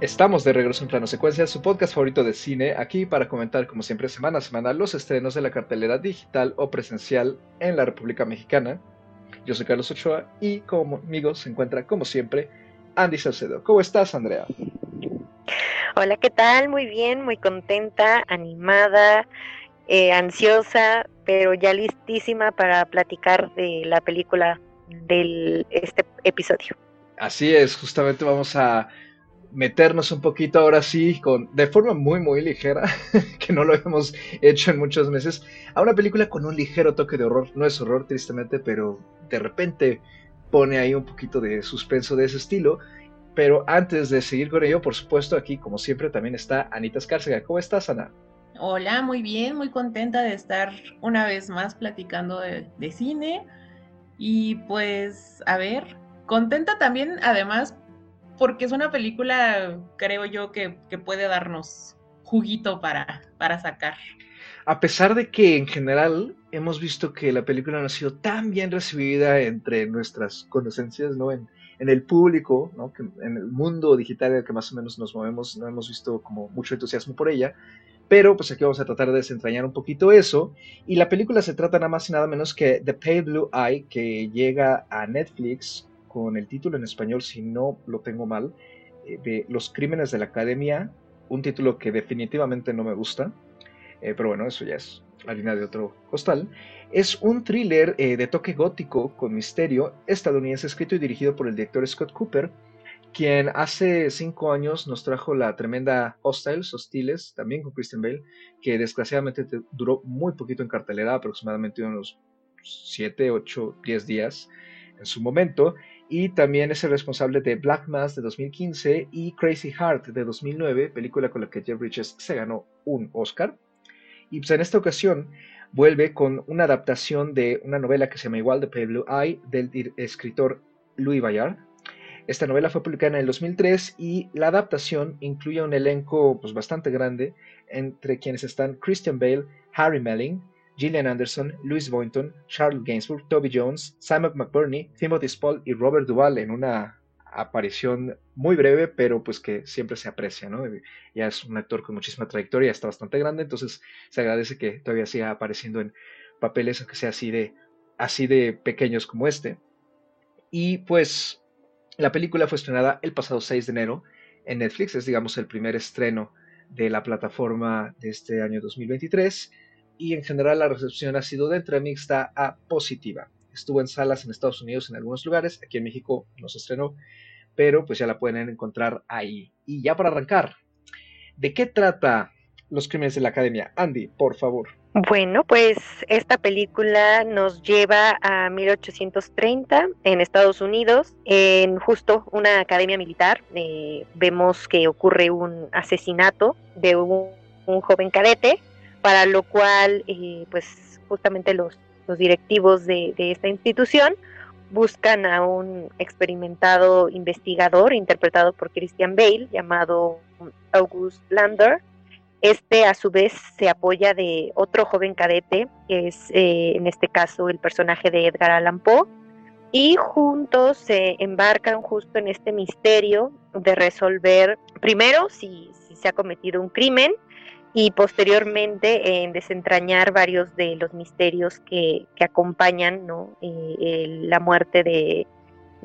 Estamos de regreso en Plano Secuencia, su podcast favorito de cine, aquí para comentar como siempre semana a semana los estrenos de la cartelera digital o presencial en la República Mexicana. Yo soy Carlos Ochoa y conmigo se encuentra como siempre Andy Salcedo. ¿Cómo estás, Andrea? Hola, ¿qué tal? Muy bien, muy contenta, animada, eh, ansiosa, pero ya listísima para platicar de la película de este episodio. Así es, justamente vamos a meternos un poquito ahora sí, con, de forma muy, muy ligera, que no lo hemos hecho en muchos meses, a una película con un ligero toque de horror. No es horror, tristemente, pero de repente pone ahí un poquito de suspenso de ese estilo. Pero antes de seguir con ello, por supuesto, aquí, como siempre, también está Anita Escárcega. ¿Cómo estás, Ana? Hola, muy bien, muy contenta de estar una vez más platicando de, de cine. Y pues, a ver, contenta también, además, porque es una película, creo yo, que, puede darnos juguito para, para sacar. A pesar de que en general hemos visto que la película no ha sido tan bien recibida entre nuestras conocencias, ¿no? En, el público, ¿no? Que en el mundo digital en el que más o menos nos movemos, no hemos visto como mucho entusiasmo por ella. Pero pues aquí vamos a tratar de desentrañar un poquito eso. Y la película se trata nada más y nada menos que The Pale Blue Eye, que llega a Netflix con el título en español, si no lo tengo mal, eh, de Los Crímenes de la Academia, un título que definitivamente no me gusta, eh, pero bueno, eso ya es harina de otro costal. Es un thriller eh, de toque gótico con misterio estadounidense escrito y dirigido por el director Scott Cooper, quien hace cinco años nos trajo la tremenda Hostiles, Hostiles, también con Christian Bale, que desgraciadamente duró muy poquito en cartelera, aproximadamente unos 7, 8, 10 días en su momento, y también es el responsable de Black Mass de 2015 y Crazy Heart de 2009, película con la que Jeff Bridges se ganó un Oscar. Y pues en esta ocasión vuelve con una adaptación de una novela que se llama igual de Pale Blue Eye del escritor Louis Bayard. Esta novela fue publicada en el 2003 y la adaptación incluye un elenco pues, bastante grande entre quienes están Christian Bale, Harry Melling, Gillian Anderson, Louis Boynton, Charles Gainsbourg, Toby Jones, Simon McBurney, Timothy Spall y Robert Duvall en una aparición muy breve, pero pues que siempre se aprecia, ¿no? Ya es un actor con muchísima trayectoria, está bastante grande, entonces se agradece que todavía siga apareciendo en papeles, aunque sea así de, así de pequeños como este. Y pues la película fue estrenada el pasado 6 de enero en Netflix, es digamos el primer estreno de la plataforma de este año 2023 y en general la recepción ha sido de entre mixta a positiva. Estuvo en salas en Estados Unidos en algunos lugares, aquí en México no se estrenó, pero pues ya la pueden encontrar ahí. Y ya para arrancar, ¿de qué trata Los Crímenes de la Academia? Andy, por favor. Bueno, pues esta película nos lleva a 1830 en Estados Unidos, en justo una academia militar. Eh, vemos que ocurre un asesinato de un joven cadete para lo cual, eh, pues justamente los, directivos de, esta institución buscan a un experimentado investigador interpretado por Christian Bale llamado August Lander. Este a su vez se apoya de otro joven cadete, que es eh, en este caso el personaje de Edgar Allan Poe, y juntos se embarcan justo en este misterio de resolver primero si se ha cometido un crimen y posteriormente en desentrañar varios de los misterios que, acompañan ¿no? Eh, la muerte de,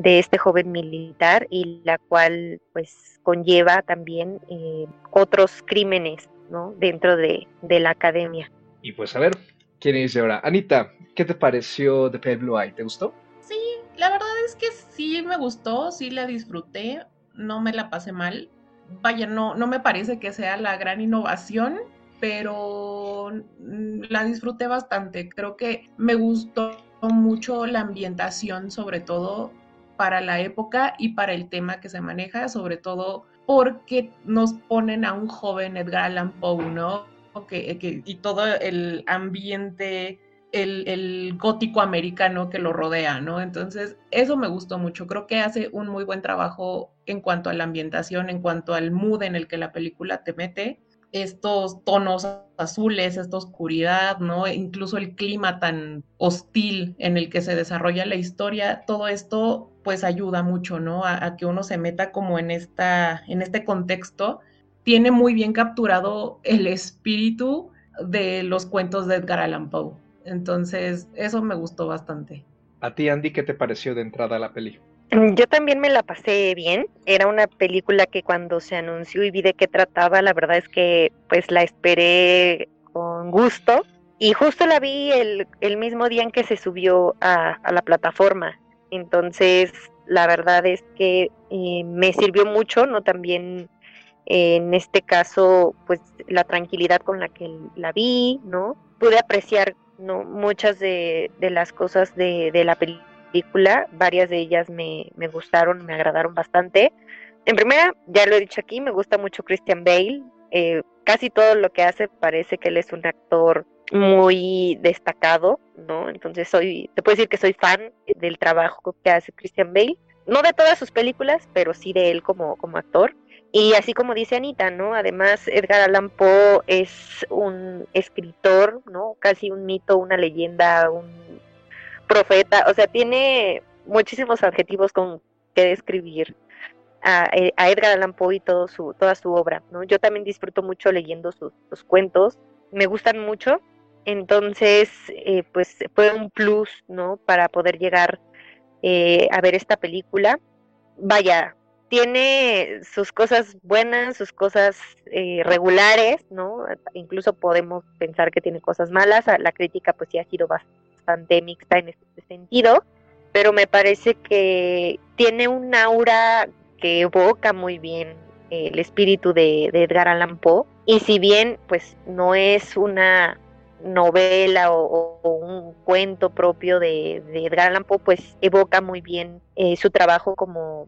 este joven militar y la cual pues conlleva también eh, otros crímenes ¿no? dentro de, la academia. Y pues a ver, ¿quién dice ahora? Anita, ¿qué te pareció de Pale Blue Eye? ¿Te gustó? Sí, la verdad es que sí me gustó, sí la disfruté, no me la pasé mal vaya, no, no me parece que sea la gran innovación, pero la disfruté bastante. Creo que me gustó mucho la ambientación, sobre todo para la época y para el tema que se maneja, sobre todo porque nos ponen a un joven Edgar Allan Poe, ¿no? y todo el ambiente el, gótico americano que lo rodea, ¿no? Entonces, eso me gustó mucho. Creo que hace un muy buen trabajo en cuanto a la ambientación, en cuanto al mood en el que la película te mete. estos tonos azules, esta oscuridad, ¿no? Incluso el clima tan hostil en el que se desarrolla la historia, todo esto pues ayuda mucho, ¿no? A, a, que uno se meta como en, esta, en este contexto. Tiene muy bien capturado el espíritu de los cuentos de Edgar Allan Poe. Entonces, eso me gustó bastante. A ti, Andy, ¿qué te pareció de entrada la peli? Mm, yo también me la pasé bien. Era una película que cuando se anunció y vi de qué trataba, la verdad es que pues la esperé con gusto. Y justo la vi el, el mismo día en que se subió a, la plataforma. Entonces, la verdad es que eh, me sirvió mucho, ¿no? También eh, en este caso, pues la tranquilidad con la que la vi, ¿no? Pude apreciar ¿no? muchas de, de las cosas de, de la película varias de ellas me, me gustaron, me agradaron bastante. En primera, ya lo he dicho aquí, me gusta mucho Christian Bale. Eh, casi todo lo que hace parece que él es un actor muy destacado, ¿no? Entonces soy, te puedo decir que soy fan del trabajo que hace Christian Bale. No de todas sus películas, pero sí de él como, como actor. Y así como dice Anita, ¿no? Además, Edgar Allan Poe es un escritor, ¿no? Casi un mito, una leyenda, un profeta, o sea, tiene muchísimos adjetivos con que describir a, eh, Edgar Allan Poe y todo su, toda su obra, ¿no? Yo también disfruto mucho leyendo sus, cuentos, me gustan mucho, entonces, eh, pues fue un plus, ¿no? Para poder llegar eh, a ver esta película. Vaya, tiene sus cosas buenas, sus cosas regulares, ¿no? Incluso podemos pensar que tiene cosas malas. La crítica, pues sí ha sido bastante bastante mixta en este sentido, pero me parece que tiene un aura que evoca muy bien el espíritu de, Edgar Allan Poe y si bien pues no es una novela o, un cuento propio de, Edgar Allan Poe, pues evoca muy bien eh, su trabajo como,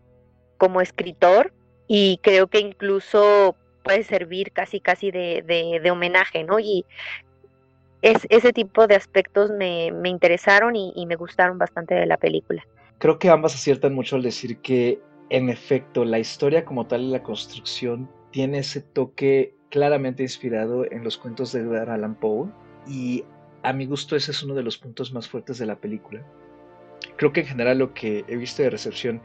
como escritor y creo que incluso puede servir casi casi de, de, homenaje, ¿no? Y es, ese tipo de aspectos me, interesaron y, me gustaron bastante de la película. Creo que ambas aciertan mucho al decir que, en efecto, la historia como tal y la construcción tiene ese toque claramente inspirado en los cuentos de Edgar Allan Poe y a mi gusto ese es uno de los puntos más fuertes de la película. Creo que en general lo que he visto de recepción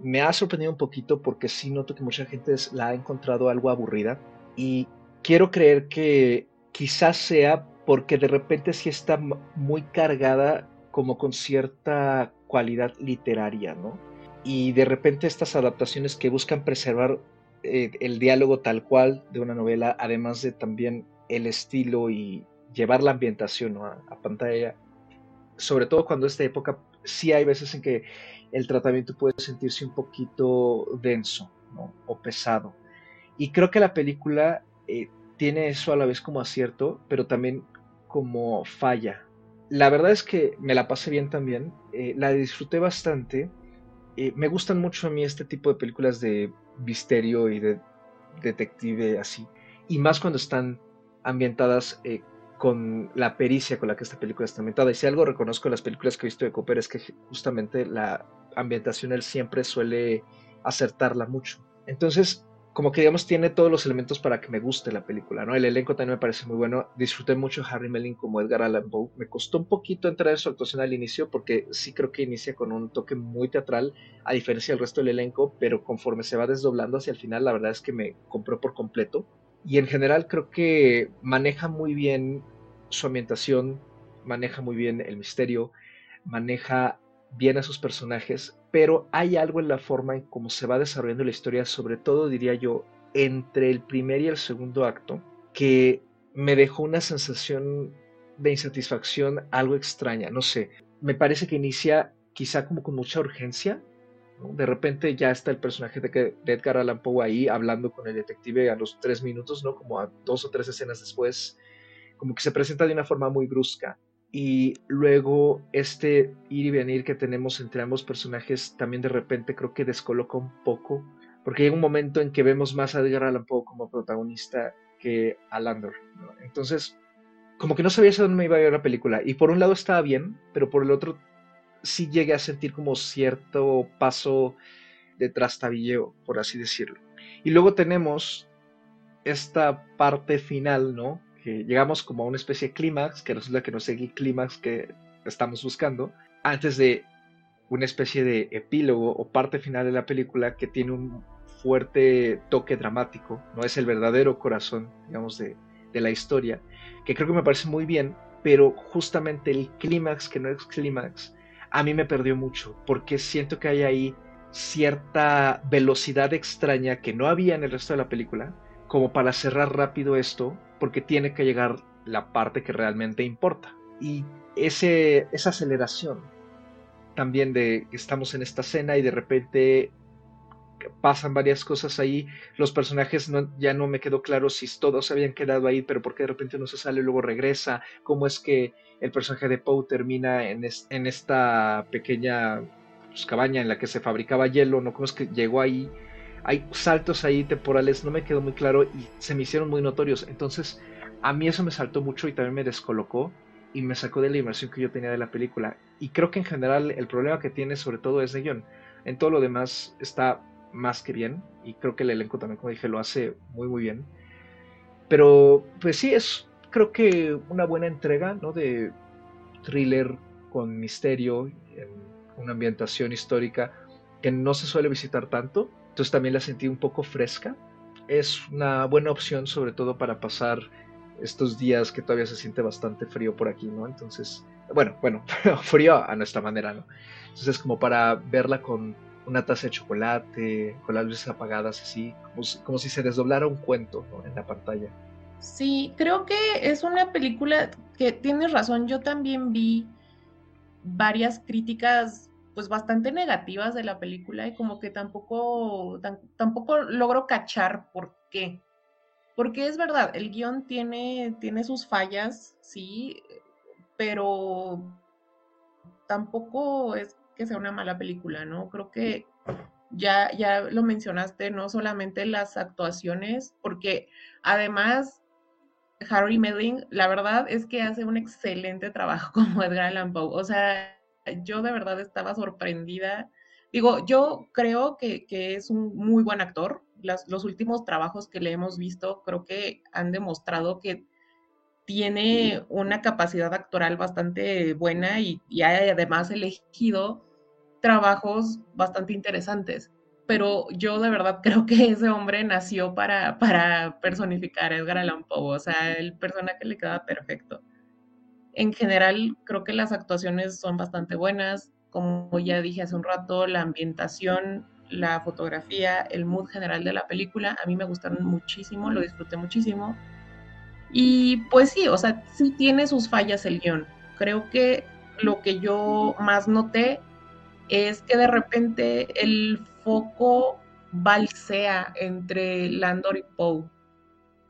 me ha sorprendido un poquito porque sí noto que mucha gente la ha encontrado algo aburrida y quiero creer que quizás sea porque de repente sí está muy cargada como con cierta cualidad literaria, ¿no? Y de repente estas adaptaciones que buscan preservar eh, el diálogo tal cual de una novela, además de también el estilo y llevar la ambientación a, pantalla, sobre todo cuando esta época sí hay veces en que el tratamiento puede sentirse un poquito denso ¿no? o pesado. Y creo que la película eh, tiene eso a la vez como acierto, pero también como falla. La verdad es que me la pasé bien también, eh, la disfruté bastante. Eh, me gustan mucho a mí este tipo de películas de misterio y de detective así. Y más cuando están ambientadas eh, con la pericia con la que esta película está ambientada. Y si algo reconozco en las películas que he visto de Cooper es que justamente la ambientación él siempre suele acertarla mucho. Entonces, como que digamos tiene todos los elementos para que me guste la película, ¿no? El elenco también me parece muy bueno. Disfruté mucho Harry Melling como Edgar Allan Poe. Me costó un poquito entrar en su actuación al inicio porque sí creo que inicia con un toque muy teatral a diferencia del resto del elenco, pero conforme se va desdoblando hacia el final, la verdad es que me compró por completo. Y en general creo que maneja muy bien su ambientación, maneja muy bien el misterio, maneja bien a sus personajes, pero hay algo en la forma en cómo se va desarrollando la historia, sobre todo diría yo, entre el primer y el segundo acto, que me dejó una sensación de insatisfacción algo extraña, no sé, me parece que inicia quizá como con mucha urgencia, de repente ya está el personaje de, Edgar Allan Poe ahí hablando con el detective a los tres minutos, ¿no? Como a dos o tres escenas después, como que se presenta de una forma muy brusca y luego este ir y venir que tenemos entre ambos personajes también de repente creo que descoloca un poco, porque hay un momento en que vemos más a Edgar Allan Poe como protagonista que a Landor. Entonces, como que no sabía a dónde me iba a ir la película, y por un lado estaba bien, pero por el otro sí llegué a sentir como cierto paso de trastabilleo, por así decirlo. Y luego tenemos esta parte final, ¿no? Llegamos como a una especie de clímax, que resulta que no es el clímax que estamos buscando, antes de una especie de epílogo o parte final de la película que tiene un fuerte toque dramático, no es el verdadero corazón, digamos, de, de la historia, que creo que me parece muy bien, pero justamente el clímax, que no es clímax, a mí me perdió mucho, porque siento que hay ahí cierta velocidad extraña que no había en el resto de la película, como para cerrar rápido esto, porque tiene que llegar la parte que realmente importa. Y ese, esa aceleración también de que estamos en esta escena y de repente pasan varias cosas ahí. Los personajes ya no me quedó claro si todos habían quedado ahí, pero porque de repente uno se sale y luego regresa. ¿Cómo es que el personaje de Poe termina en, en esta pequeña pues, cabaña en la que se fabricaba hielo? ¿no? ¿Cómo es que llegó ahí? Hay saltos ahí temporales, no me quedó muy claro y se me hicieron muy notorios. Entonces, a mí eso me saltó mucho y también me descolocó y me sacó de la inmersión que yo tenía de la película. Y creo que en general el problema que tiene sobre todo es de guion. En todo lo demás está más que bien y creo que el elenco también, como dije, lo hace muy muy bien. Pero pues sí, es creo que una buena entrega ¿no? de thriller con misterio, en una ambientación histórica que no se suele visitar tanto. Entonces también la sentí un poco fresca. Es una buena opción sobre todo para pasar estos días que todavía se siente bastante frío por aquí, ¿no? Entonces, bueno, bueno, frío a nuestra manera, ¿no? Entonces, como para verla con una taza de chocolate, con las luces apagadas, así, como si, se desdoblara un cuento en la pantalla. Sí, creo que es una película que tienes razón, yo también vi varias críticas pues bastante negativas de la película y como que tampoco, tampoco logro cachar por qué. Porque es verdad, el guion tiene, tiene sus fallas, sí, pero tampoco es que sea una mala película, ¿no? Creo que ya, ya lo mencionaste, no solamente las actuaciones, porque además Harry Melling, la verdad es que hace un excelente trabajo como Edgar Allan Poe. O sea, yo de verdad estaba sorprendida. Digo, yo creo que, que es un muy buen actor, los últimos trabajos que le hemos visto creo que han demostrado que tiene una capacidad actoral bastante buena y, y ha además elegido trabajos bastante interesantes. Pero yo de verdad creo que ese hombre nació para, para personificar a Edgar Allan Poe, o sea, el personaje le queda perfecto. En general, creo que las actuaciones son bastante buenas. Como ya dije hace un rato, la ambientación la fotografía, el mood general de la película. A mí me gustaron muchísimo, lo disfruté muchísimo. Y pues sí, o sea, sí tiene sus fallas el guion. Creo que lo que yo más noté es que de repente el foco balsea entre Landor y Poe.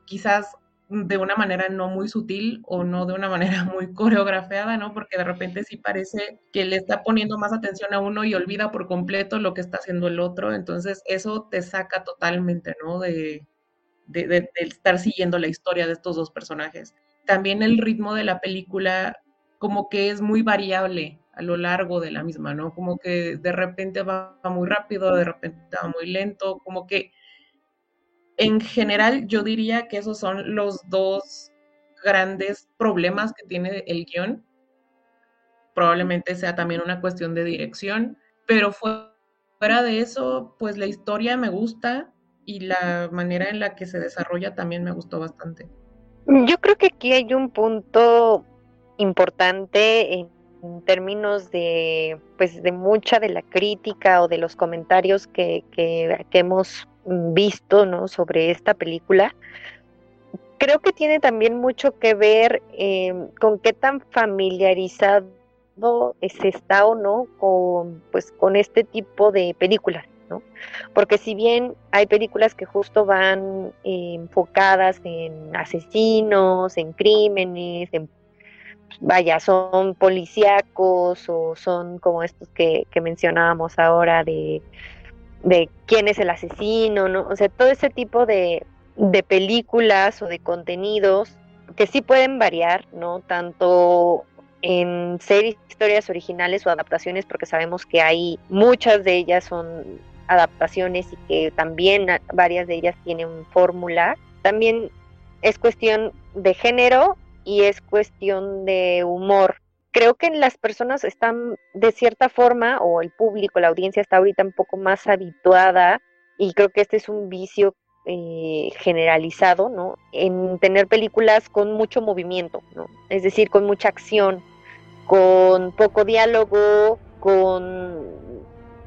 Quizás de una manera no muy sutil o no de una manera muy coreografiada, ¿no? Porque de repente sí parece que le está poniendo más atención a uno y olvida por completo lo que está haciendo el otro. Entonces eso te saca totalmente, ¿no? De, de, estar siguiendo la historia de estos dos personajes. También el ritmo de la película como que es muy variable a lo largo de la misma, ¿no? Como que de repente va muy rápido, de repente va muy lento, como que en general yo diría que esos son los dos grandes problemas que tiene el guion. Probablemente sea también una cuestión de dirección, pero fuera de eso, pues la historia me gusta y la manera en la que se desarrolla también me gustó bastante. Yo creo que aquí hay un punto importante en términos de pues de mucha de la crítica o de los comentarios que, que, que hemos visto ¿no? sobre esta película, creo que tiene también mucho que ver eh, con qué tan familiarizado se está o no con, pues, con este tipo de películas. ¿no? Porque si bien hay películas que justo van eh, enfocadas en asesinos, en crímenes, en vaya, son policíacos o son como estos que, que mencionábamos ahora de de quién es el asesino, ¿no? O sea, todo ese tipo de, de películas o de contenidos que sí pueden variar, ¿no? Tanto en ser historias originales o adaptaciones, porque sabemos que hay muchas de ellas son adaptaciones y que también varias de ellas tienen fórmula también es cuestión de género y es cuestión de humor. Creo que las personas están de cierta forma, o el público, la audiencia está ahorita un poco más habituada, y creo que este es un vicio eh, generalizado, ¿no? En tener películas con mucho movimiento, ¿no? Es decir, con mucha acción, con poco diálogo, con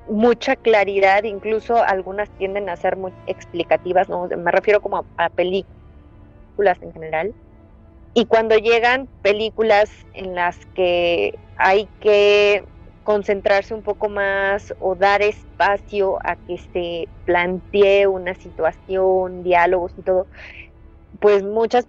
mucha claridad, incluso algunas tienden a ser muy explicativas, ¿no? Me refiero como a, películas en general. Y cuando llegan películas en las que hay que concentrarse un poco más o dar espacio a que se plantee una situación, diálogos y todo, pues muchas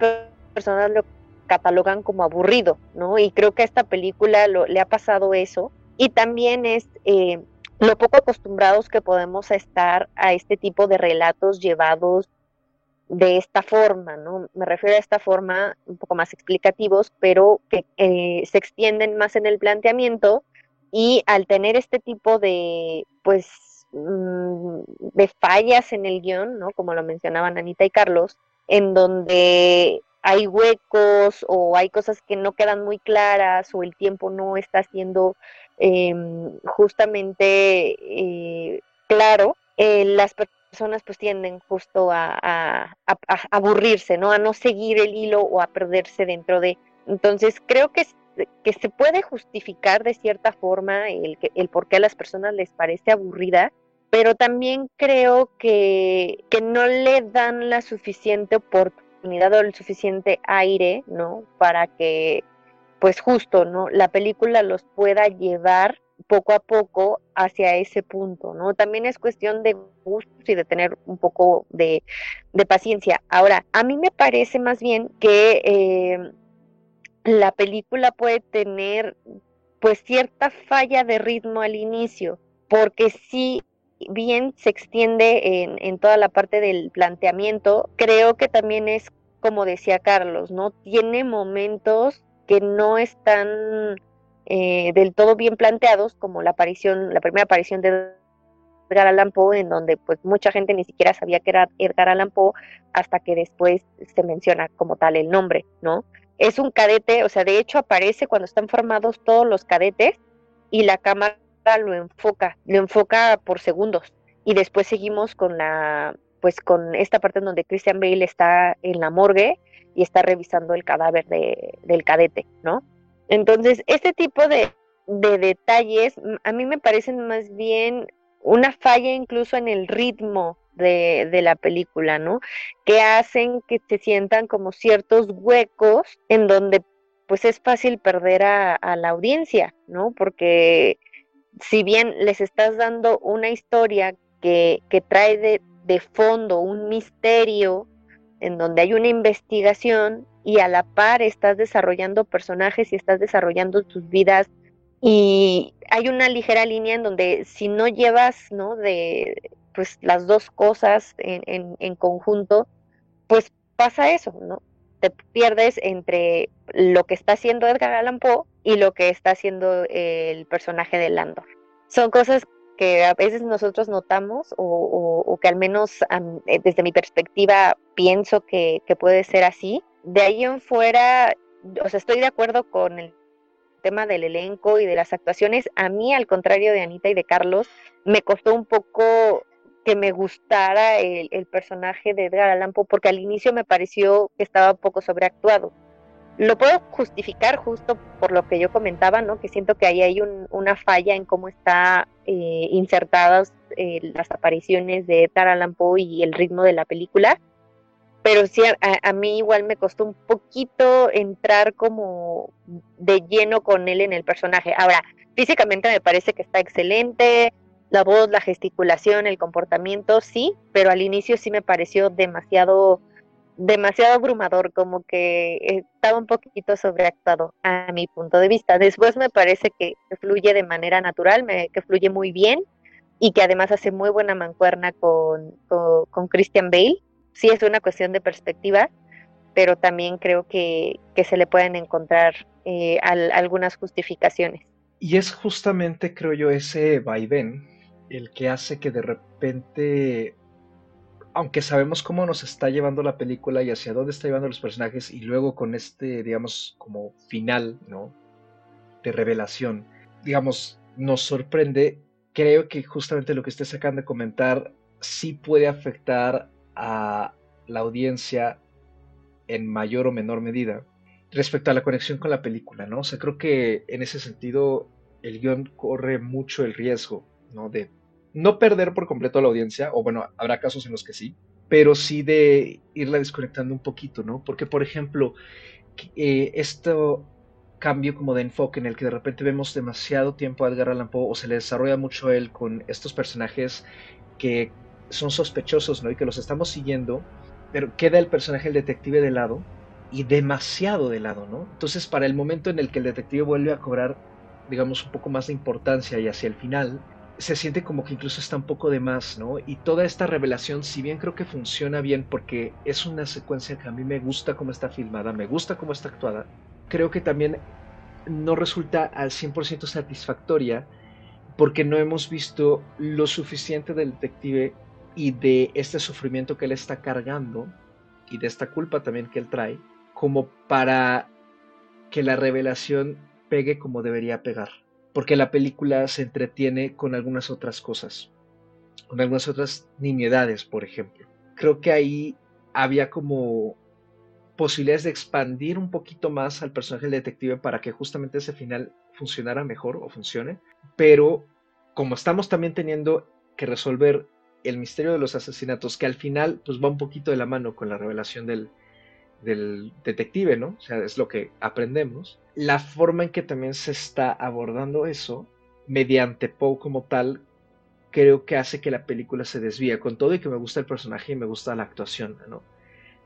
personas lo catalogan como aburrido, ¿no? Y creo que a esta película le ha pasado eso. Y también es eh, lo poco acostumbrados que podemos estar a este tipo de relatos llevados de esta forma, ¿no? Me refiero a esta forma un poco más explicativos, pero que eh, se extienden más en el planteamiento y al tener este tipo de, pues, mm, de fallas en el guion, ¿no? Como lo mencionaban Anita y Carlos, en donde hay huecos o hay cosas que no quedan muy claras o el tiempo no está siendo em, justamente eh, claro, eh, las pues tienden justo a, aburrirse, ¿no? A no seguir el hilo o a perderse dentro de... Entonces creo que que se puede justificar de cierta forma el, el por qué a las personas les parece aburrida, pero también creo que, que no le dan la suficiente oportunidad o el suficiente aire, ¿no? Para que, pues justo, ¿no? La película los pueda llevar poco a poco hacia ese punto, ¿no? También es cuestión de gustos y de tener un poco de, de paciencia. Ahora, a mí me parece más bien que eh, la película puede tener pues cierta falla de ritmo al inicio, porque si bien se extiende en, en toda la parte del planteamiento, creo que también es como decía Carlos, ¿no? Tiene momentos que no están eh, del todo bien planteados, como la aparición, la primera aparición de Edgar Allan Poe, en donde pues mucha gente ni siquiera sabía que era Edgar Allan Poe hasta que después se menciona como tal el nombre, ¿no? es un cadete, o sea, de hecho aparece cuando están formados todos los cadetes y la cámara lo enfoca, lo enfoca por segundos. Y después seguimos con la, pues con esta parte en donde Christian Bale está en la morgue y está revisando el cadáver de, del cadete, ¿no? Entonces, este tipo de, de detalles a mí me parecen más bien una falla incluso en el ritmo de, de, la película, ¿no? Que hacen que se sientan como ciertos huecos en donde pues es fácil perder a, la audiencia, ¿no? Porque si bien les estás dando una historia que, que trae de, de fondo un misterio, en donde hay una investigación y a la par estás desarrollando personajes y estás desarrollando tus vidas y hay una ligera línea en donde si no llevas, ¿no? De, pues las dos cosas en, en, conjunto, pues pasa eso, ¿no? Te pierdes entre lo que está haciendo Edgar Allan Poe y lo que está haciendo el personaje de Landor. Son cosas que a veces nosotros notamos o, que al menos eh, desde mi perspectiva pienso que, puede ser así. De ahí en fuera, o sea, estoy de acuerdo con el tema del elenco y de las actuaciones. A mí, al contrario de Anita y de Carlos, me costó un poco que me gustara el, personaje de Edgar Allan Poe, porque al inicio me pareció que estaba un poco sobreactuado. Lo puedo justificar justo por lo que yo comentaba, ¿no? Que siento que ahí hay una falla en cómo está eh, insertadas eh, las apariciones de Edgar Allan Poe y el ritmo de la película. Pero sí, a, mí igual me costó un poquito entrar como de lleno con él en el personaje. Ahora, físicamente me parece que está excelente, la voz, la gesticulación, el comportamiento, sí, pero al inicio sí me pareció demasiado, demasiado abrumador, como que estaba un poquito sobreactuado a mi punto de vista. Después me parece que fluye de manera natural, que fluye muy bien y que además hace muy buena mancuerna con, con, Christian Bale. Sí es una cuestión de perspectiva, pero también creo que, que se le pueden encontrar eh, algunas justificaciones. Y es justamente, creo yo, ese vaivén el que hace que de repente aunque sabemos cómo nos está llevando la película y hacia dónde está llevando los personajes, y luego con este, digamos, como final, ¿no? De revelación, digamos, nos sorprende. Creo que justamente lo que ustedes acaban de comentar sí puede afectar a la audiencia en mayor o menor medida respecto a la conexión con la película, ¿no? O sea, creo que en ese sentido el guion corre mucho el riesgo, ¿no? De no perder por completo a la audiencia, o bueno, habrá casos en los que sí, pero sí de irla desconectando un poquito, ¿no? Porque, por ejemplo, eh, este cambio como de enfoque en el que de repente vemos demasiado tiempo a Edgar Allan Poe o se le desarrolla mucho él con estos personajes que son sospechosos, ¿no? Y que los estamos siguiendo, pero queda el personaje del detective de lado y demasiado de lado, ¿no? Entonces, para el momento en el que el detective vuelve a cobrar, digamos, un poco más de importancia y hacia el final, se siente como que incluso está un poco de más, ¿no? Y toda esta revelación, si bien creo que funciona bien porque es una secuencia que a mí me gusta cómo está filmada, me gusta cómo está actuada, creo que también no resulta al 100% satisfactoria porque no hemos visto lo suficiente del detective y de este sufrimiento que él está cargando y de esta culpa también que él trae, como para que la revelación pegue como debería pegar porque la película se entretiene con algunas otras cosas, con algunas otras nimiedades, por ejemplo. Creo que ahí había como posibilidades de expandir un poquito más al personaje del detective para que justamente ese final funcionara mejor o funcione, pero como estamos también teniendo que resolver el misterio de los asesinatos, que al final pues va un poquito de la mano con la revelación del, del detective, ¿no? O sea, es lo que aprendemos. La forma en que también se está abordando eso, mediante Poe como tal, creo que hace que la película se desvíe, con todo y que me gusta el personaje y me gusta la actuación, ¿no?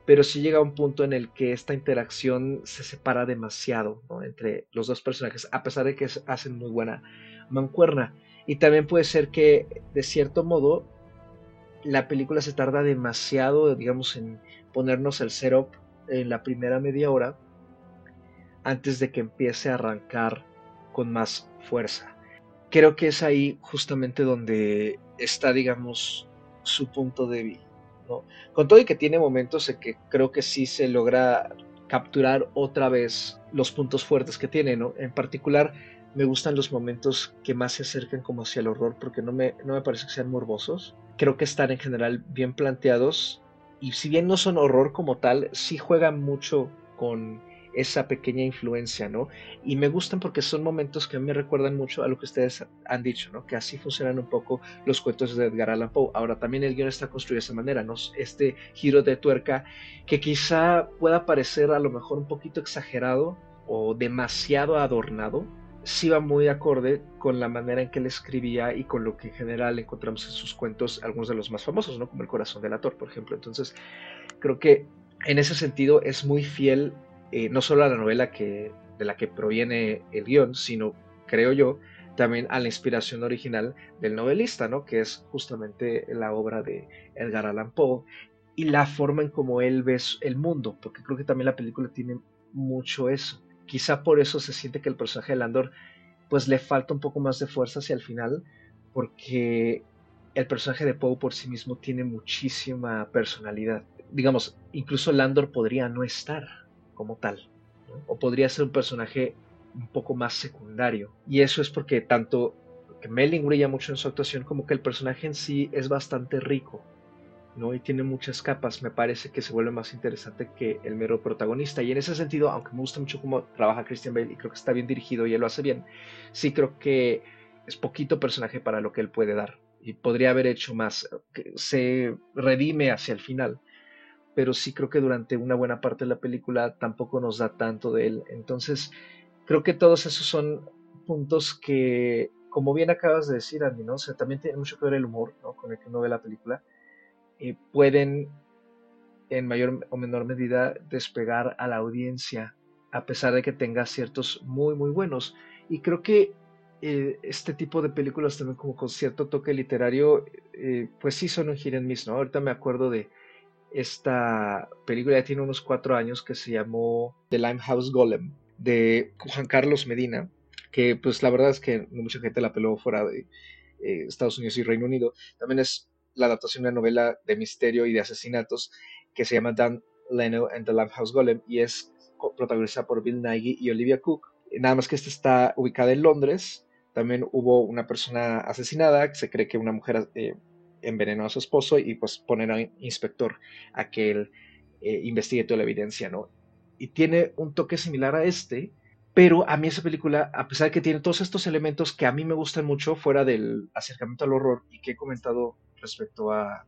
Pero sí llega un punto en el que esta interacción se separa demasiado ¿no? entre los dos personajes, a pesar de que hacen muy buena mancuerna. Y también puede ser que, de cierto modo, la película se tarda demasiado, digamos, en ponernos el setup en la primera media hora antes de que empiece a arrancar con más fuerza. Creo que es ahí justamente donde está, digamos, su punto débil. ¿no? Con todo y que tiene momentos en que creo que sí se logra capturar otra vez los puntos fuertes que tiene, ¿no? En particular, me gustan los momentos que más se acercan como hacia el horror, porque no me, no me parece que sean morbosos. Creo que están en general bien planteados y si bien no son horror como tal, sí juegan mucho con esa pequeña influencia, ¿no? Y me gustan porque son momentos que a mí me recuerdan mucho a lo que ustedes han dicho, ¿no? Que así funcionan un poco los cuentos de Edgar Allan Poe. Ahora, también el guion está construido de esa manera, ¿no? Este giro de tuerca que quizá pueda parecer a lo mejor un poquito exagerado o demasiado adornado, sí va muy acorde con la manera en que él escribía y con lo que en general encontramos en sus cuentos, algunos de los más famosos, ¿no? Como El corazón del ator, por ejemplo. Entonces, creo que en ese sentido es muy fiel eh, no solo a la novela que, de la que proviene el guion, sino, creo yo, también a la inspiración original del novelista, ¿no? Que es justamente la obra de Edgar Allan Poe y la forma en cómo él ve el mundo, porque creo que también la película tiene mucho eso Quizá por eso se siente que el personaje de Landor pues le falta un poco más de fuerza hacia el final, porque el personaje de Poe por sí mismo tiene muchísima personalidad. Digamos, incluso Landor podría no estar como tal, o podría ser un personaje un poco más secundario. Y eso es porque tanto que Melling brilla mucho en su actuación como que el personaje en sí es bastante rico ¿no? Y tiene muchas capas, me parece que se vuelve más interesante que el mero protagonista. Y en ese sentido, aunque me gusta mucho cómo trabaja Christian Bale y creo que está bien dirigido y él lo hace bien, sí creo que es poquito personaje para lo que él puede dar. Y podría haber hecho más, se redime hacia el final. Pero sí creo que durante una buena parte de la película tampoco nos da tanto de él. Entonces, creo que todos esos son puntos que, como bien acabas de decir, Andy, ¿no? También tiene mucho que ver el humor. Con el que uno ve la película eh, pueden en mayor o menor medida despegar a la audiencia a pesar de que tenga ciertos muy muy buenos y creo que eh, este tipo de películas también como con cierto toque literario eh, pues sí son un hit ¿no? ahorita me acuerdo de esta película ya tiene unos cuatro años que se llamó The Limehouse Golem de Juan Carlos Medina que pues la verdad es que mucha gente la peló fuera de Estados Unidos y Reino Unido también es la adaptación de una novela de misterio y de asesinatos que se llama Dan Leno and the House Golem y es protagonizada por Bill Nighy y Olivia Cook. Nada más que esta está ubicada en Londres. También hubo una persona asesinada, se cree que una mujer eh, envenenó a su esposo y pues poner al inspector a que él eh, investigue toda la evidencia, ¿no? Y tiene un toque similar a este, pero a mí esa película, a pesar de que tiene todos estos elementos que a mí me gustan mucho, fuera del acercamiento al horror y que he comentado respecto a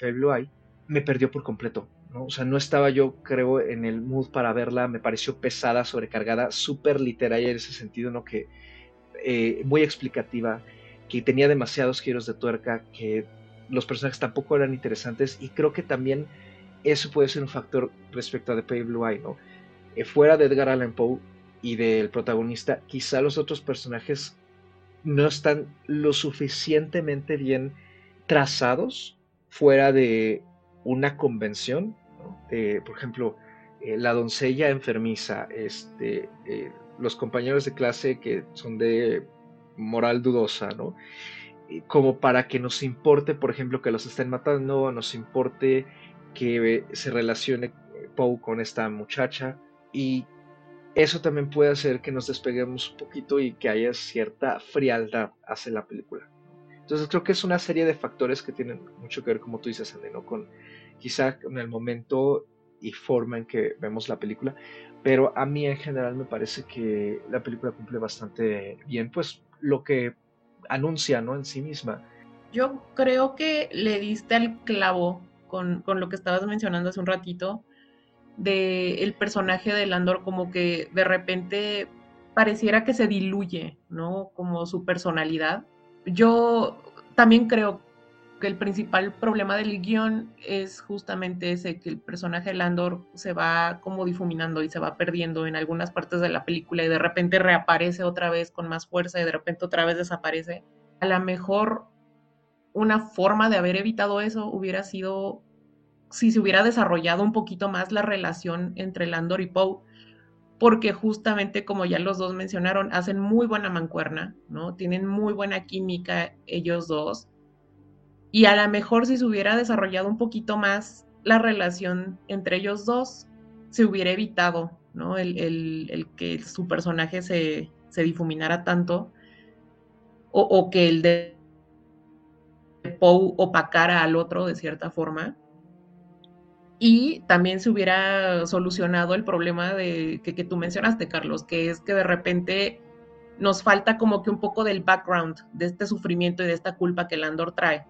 Blue Eye, me perdió por completo. ¿no? O sea, no estaba yo, creo, en el mood para verla, me pareció pesada, sobrecargada, súper literaria en ese sentido, ¿no? Que eh, muy explicativa, que tenía demasiados giros de tuerca, que los personajes tampoco eran interesantes y creo que también eso puede ser un factor respecto a The Blue Eye, ¿no? Eh, fuera de Edgar Allan Poe, y del protagonista, quizá los otros personajes no están lo suficientemente bien trazados fuera de una convención. por ejemplo, eh, la doncella enfermiza, este, eh, los compañeros de clase que son de moral dudosa, ¿no? como para que nos importe, por ejemplo, que los estén matando, nos importe que se relacione Poe con esta muchacha y eso también puede hacer que nos despeguemos un poquito y que haya cierta frialdad hacia la película. Entonces creo que es una serie de factores que tienen mucho que ver, como tú dices, Andy, ¿no? Con quizá con el momento y forma en que vemos la película, pero a mí en general me parece que la película cumple bastante bien, pues lo que anuncia, ¿no? En sí misma. Yo creo que le diste al clavo con, con lo que estabas mencionando hace un ratito, del el personaje de Landor como que de repente pareciera que se diluye, ¿no? Como su personalidad. Yo también creo que el principal problema del guion es justamente ese, que el personaje de Landor se va como difuminando y se va perdiendo en algunas partes de la película y de repente reaparece otra vez con más fuerza y de repente otra vez desaparece. A lo mejor una forma de haber evitado eso hubiera sido si se hubiera desarrollado un poquito más la relación entre Landor y Poe, porque justamente como ya los dos mencionaron, hacen muy buena mancuerna, ¿no? Tienen muy buena química ellos dos. Y a lo mejor si se hubiera desarrollado un poquito más la relación entre ellos dos, se hubiera evitado, ¿no? El, que su personaje se, difuminara tanto o, o que el de Poe opacara al otro de cierta forma y también se hubiera solucionado el problema de que, tú mencionaste, Carlos, que es que de repente nos falta como que un poco del background de este sufrimiento y de esta culpa que Landor trae.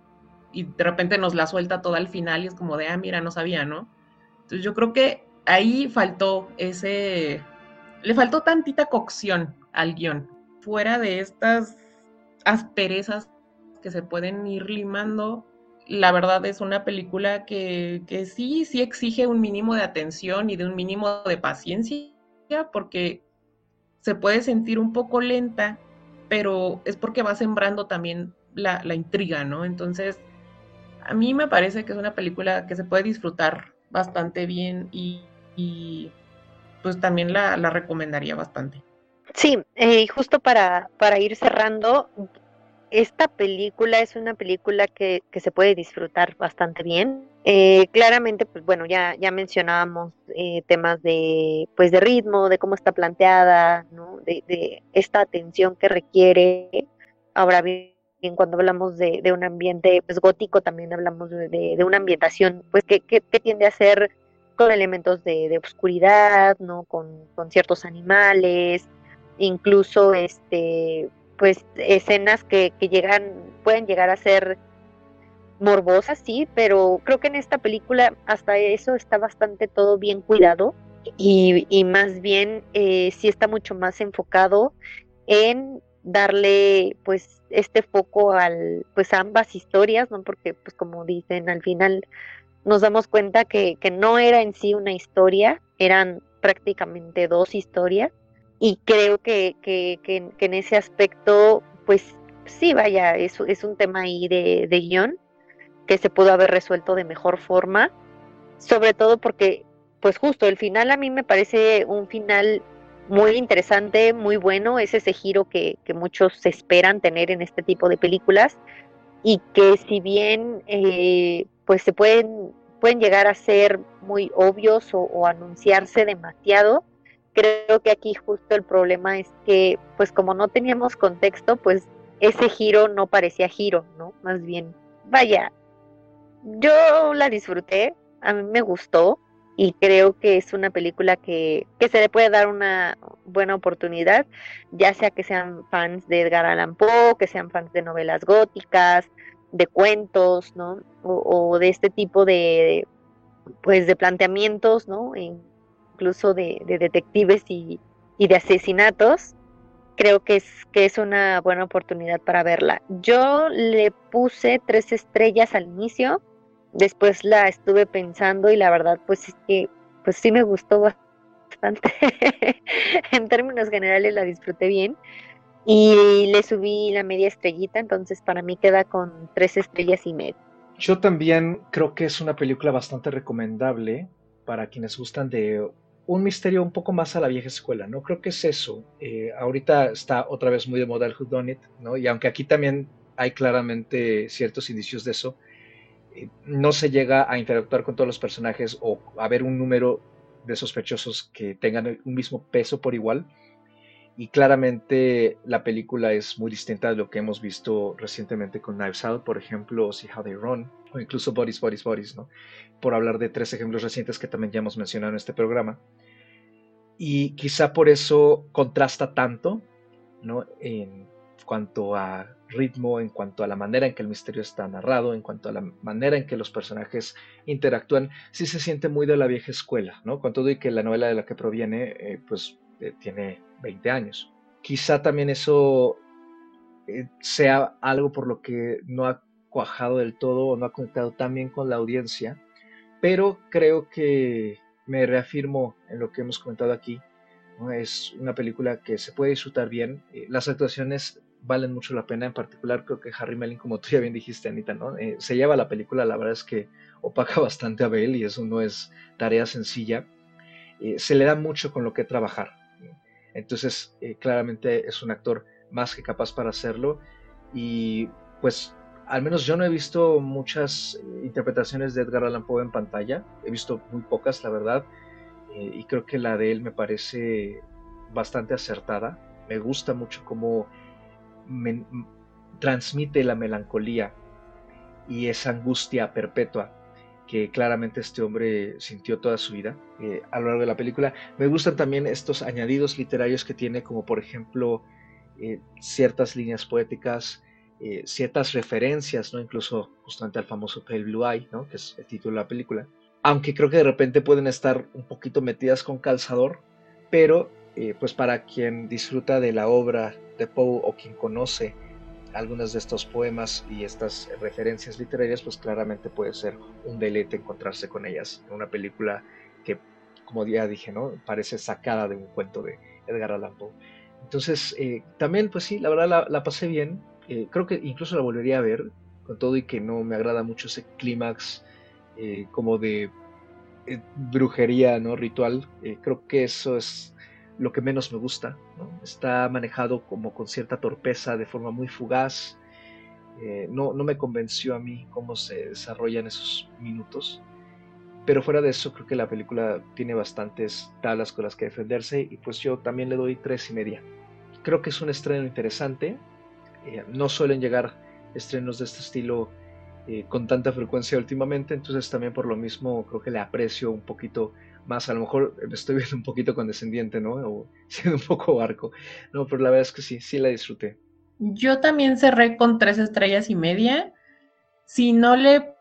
Y de repente nos la suelta toda al final y es como de, ah, mira, no sabía, ¿no? Entonces yo creo que ahí faltó ese, le faltó tantita cocción al guion. Fuera de estas asperezas que se pueden ir limando, la verdad es una película que, sí, sí exige un mínimo de atención y de un mínimo de paciencia, porque se puede sentir un poco lenta, pero es porque va sembrando también la, intriga, ¿no? Entonces, a mí me parece que es una película que se puede disfrutar bastante bien y, pues también la, recomendaría bastante. Sí, eh, justo para, para ir cerrando, esta película es una película que, se puede disfrutar bastante bien. Eh, claramente, pues bueno, ya, ya mencionábamos eh, temas de, pues de ritmo, de cómo está planteada, ¿no? de, esta atención que requiere. Ahora bien, cuando hablamos de, un ambiente pues, gótico, también hablamos de, una ambientación pues que, que, tiende a ser con elementos de, de oscuridad, ¿no? Con, con ciertos animales, incluso este pues escenas que, llegan, pueden llegar a ser morbosas, sí, pero creo que en esta película hasta eso está bastante todo bien cuidado y, más bien eh, sí está mucho más enfocado en darle pues este foco al pues a ambas historias, ¿no? Porque pues como dicen al final nos damos cuenta que, que no era en sí una historia, eran prácticamente dos historias y creo que, que, que, en ese aspecto, pues sí, vaya, es, es un tema ahí de, de guion que se pudo haber resuelto de mejor forma, sobre todo porque, pues justo, el final a mí me parece un final muy interesante, muy bueno, es ese giro que, que muchos esperan tener en este tipo de películas, y que si bien eh, pues se pueden, pueden llegar a ser muy obvios o, anunciarse demasiado, creo que aquí justo el problema es que pues como no teníamos contexto, pues ese giro no parecía giro, ¿no? Más bien, vaya, yo la disfruté, a mí me gustó y creo que es una película que, que se le puede dar una buena oportunidad, ya sea que sean fans de Edgar Allan Poe, que sean fans de novelas góticas, de cuentos, ¿no? O, de este tipo de, pues, de planteamientos, ¿no? Incluso de, detectives y, de asesinatos. Creo que es, que es una buena oportunidad para verla. Yo le puse tres estrellas al inicio, después la estuve pensando y la verdad, pues es que, pues sí me gustó bastante. en términos generales la disfruté bien y le subí la media estrellita, entonces para mí queda con tres estrellas y media. Yo también creo que es una película bastante recomendable para quienes gustan de un misterio un poco más a la vieja escuela, ¿no? Creo que es eso. Eh, ahorita está otra vez muy de moda el Who It, ¿no? Y aunque aquí también hay claramente ciertos indicios de eso, eh, no se llega a interactuar con todos los personajes o a ver un número de sospechosos que tengan un mismo peso por igual y claramente la película es muy distinta de lo que hemos visto recientemente con Knives Out, por ejemplo, o See How They Run, o incluso Bodies, Bodies, Bodies, ¿no? Por hablar de tres ejemplos recientes que también ya hemos mencionado en este programa. Y quizá por eso contrasta tanto, ¿no? En cuanto a ritmo, en cuanto a la manera en que el misterio está narrado, en cuanto a la manera en que los personajes interactúan, sí se siente muy de la vieja escuela, ¿no? Con todo y que la novela de la que proviene, eh, pues tiene 20 años. Quizá también eso eh, sea algo por lo que no ha cuajado del todo o no ha conectado tan bien con la audiencia, pero creo que me reafirmo en lo que hemos comentado aquí. Es una película que se puede disfrutar bien. Eh, las actuaciones valen mucho la pena, en particular creo que Harry Melling, como tú ya bien dijiste, Anita, ¿no? Eh, se lleva la película, la verdad es que opaca bastante a Bell y eso no es tarea sencilla. se le da mucho con lo que trabajar. Entonces, eh, claramente es un actor más que capaz para hacerlo. Y pues, al menos yo no he visto muchas eh, interpretaciones de Edgar Allan Poe en pantalla. He visto muy pocas, la verdad. Eh, y creo que la de él me parece bastante acertada. Me gusta mucho cómo transmite la melancolía y esa angustia perpetua que claramente este hombre sintió toda su vida eh, a lo largo de la película. Me gustan también estos añadidos literarios que tiene, como por ejemplo eh, ciertas líneas poéticas, eh, ciertas referencias, ¿no? incluso justamente al famoso Pale Blue Eye, ¿no? que es el título de la película. Aunque creo que de repente pueden estar un poquito metidas con calzador, pero pues para quien disfruta de la obra de Poe o quien conoce algunos de estos poemas y estas referencias literarias, pues claramente puede ser un deleite encontrarse con ellas en una película que, como ya dije, ¿no? Parece sacada de un cuento de Edgar Allan Poe. Entonces, eh, también, pues sí, la verdad la, pasé bien. Eh, creo que incluso la volvería a ver, con todo y que no me agrada mucho ese clímax eh, como de brujería, ¿no? Ritual. creo que eso es lo que menos me gusta. Está manejado como con cierta torpeza, de forma muy fugaz. Eh, no, no me convenció a mí cómo se desarrollan esos minutos. Pero fuera de eso, creo que la película tiene bastantes tablas con las que defenderse y pues yo también le doy tres y media. Creo que es un estreno interesante. Eh, no suelen llegar estrenos de este estilo eh, con tanta frecuencia últimamente, entonces también por lo mismo creo que le aprecio un poquito más, a lo mejor me estoy viendo un poquito condescendiente, ¿no? O siendo un poco barco. No, pero la verdad es que sí, sí la disfruté. Yo también cerré con tres estrellas y media. Si no le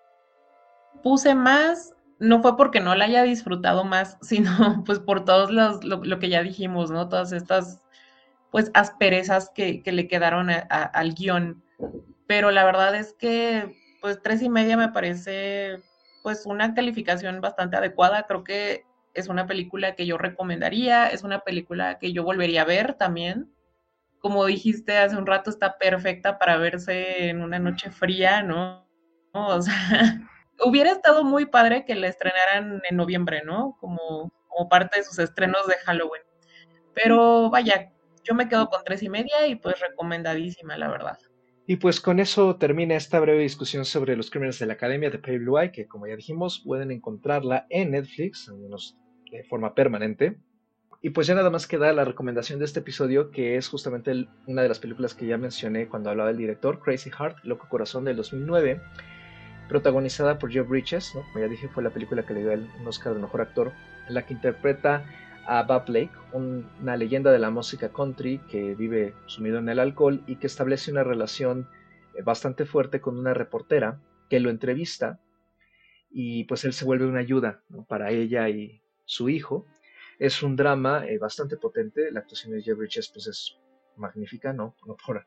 puse más, no fue porque no la haya disfrutado más, sino pues por todos los, lo, que ya dijimos, ¿no? Todas estas pues asperezas que, que le quedaron al guion. Pero la verdad es que pues tres y media me parece pues una calificación bastante adecuada. Creo que es una película que yo recomendaría, es una película que yo volvería a ver también. Como dijiste hace un rato, está perfecta para verse en una noche fría, ¿no? O sea, hubiera estado muy padre que la estrenaran en noviembre, ¿no? Como, como parte de sus estrenos de Halloween. Pero vaya, yo me quedo con tres y media y pues recomendadísima, la verdad. Y pues con eso termina esta breve discusión sobre los crímenes de la Academia de Pale Blue Eye, que como ya dijimos, pueden encontrarla en Netflix, al menos de forma permanente. Y pues ya nada más queda la recomendación de este episodio, que es justamente una de las películas que ya mencioné cuando hablaba del director, Crazy Heart, Loco Corazón del 2009, protagonizada por Jeff Bridges, ¿no? como ya dije, fue la película que le dio un Oscar de Mejor Actor, en la que interpreta a Bob Blake, una leyenda de la música country que vive sumido en el alcohol y que establece una relación eh, bastante fuerte con una reportera que lo entrevista y pues él se vuelve una ayuda para ella y su hijo. Es un drama eh, bastante potente, la actuación de Jeff Bridges pues es magnífica, ¿no? no por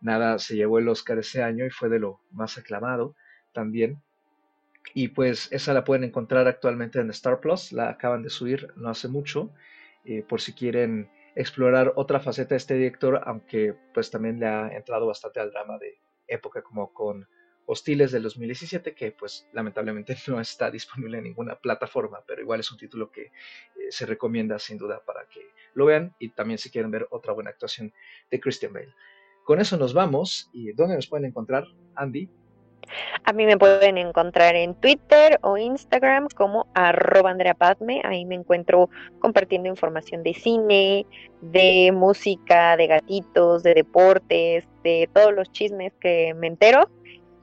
nada se llevó el Oscar ese año y fue de lo más aclamado también. Y pues esa la pueden encontrar actualmente en Star Plus, la acaban de subir no hace mucho, eh, por si quieren explorar otra faceta de este director, aunque pues también le ha entrado bastante al drama de época como con Hostiles del 2017, que pues lamentablemente no está disponible en ninguna plataforma, pero igual es un título que eh, se recomienda sin duda para que lo vean y también si quieren ver otra buena actuación de Christian Bale. Con eso nos vamos y ¿dónde nos pueden encontrar, Andy? A mí me pueden encontrar en Twitter o Instagram como arroba Andrea Ahí me encuentro compartiendo información de cine, de música, de gatitos, de deportes, de todos los chismes que me entero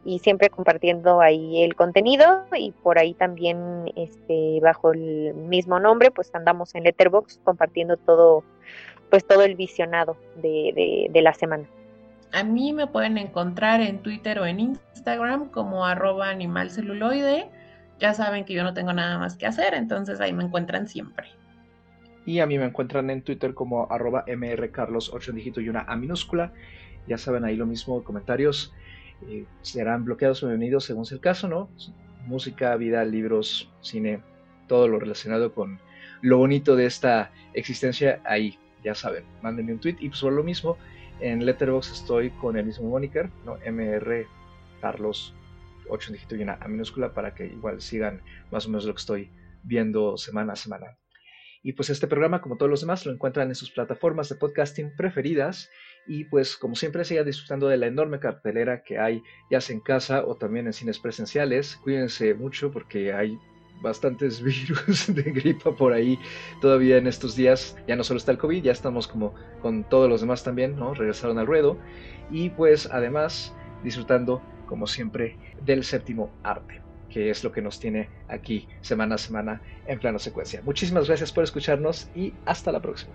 y siempre compartiendo ahí el contenido y por ahí también este bajo el mismo nombre pues andamos en Letterbox compartiendo todo pues todo el visionado de la semana. A mí me pueden encontrar en Twitter o en Instagram como arroba animalceluloide. Ya saben que yo no tengo nada más que hacer, entonces ahí me encuentran siempre. Y a mí me encuentran en Twitter como arroba mrcarlos, 8 dígito y una A minúscula. Ya saben ahí lo mismo, comentarios serán bloqueados o bienvenidos según sea el caso, ¿no? Música, vida, libros, cine, todo lo relacionado con lo bonito de esta existencia, ahí, ya saben, mándenme un tweet y pues por lo mismo en Letterboxd estoy con el mismo moniker, ¿no? MR Carlos 8 dígito y una A minúscula para que igual sigan más o menos lo que estoy viendo semana a semana. Y pues este programa, como todos los demás, lo encuentran en sus plataformas de podcasting preferidas. Y pues como siempre, sigan disfrutando de la enorme cartelera que hay, ya sea en casa o también en cines presenciales. Cuídense mucho porque hay bastantes virus de gripa por ahí todavía en estos días. Ya no solo está el COVID, ya estamos como con todos los demás también, ¿no? Regresaron al ruedo. Y pues además disfrutando, como siempre, del séptimo arte, que es lo que nos tiene aquí semana a semana en plano secuencia. Muchísimas gracias por escucharnos y hasta la próxima.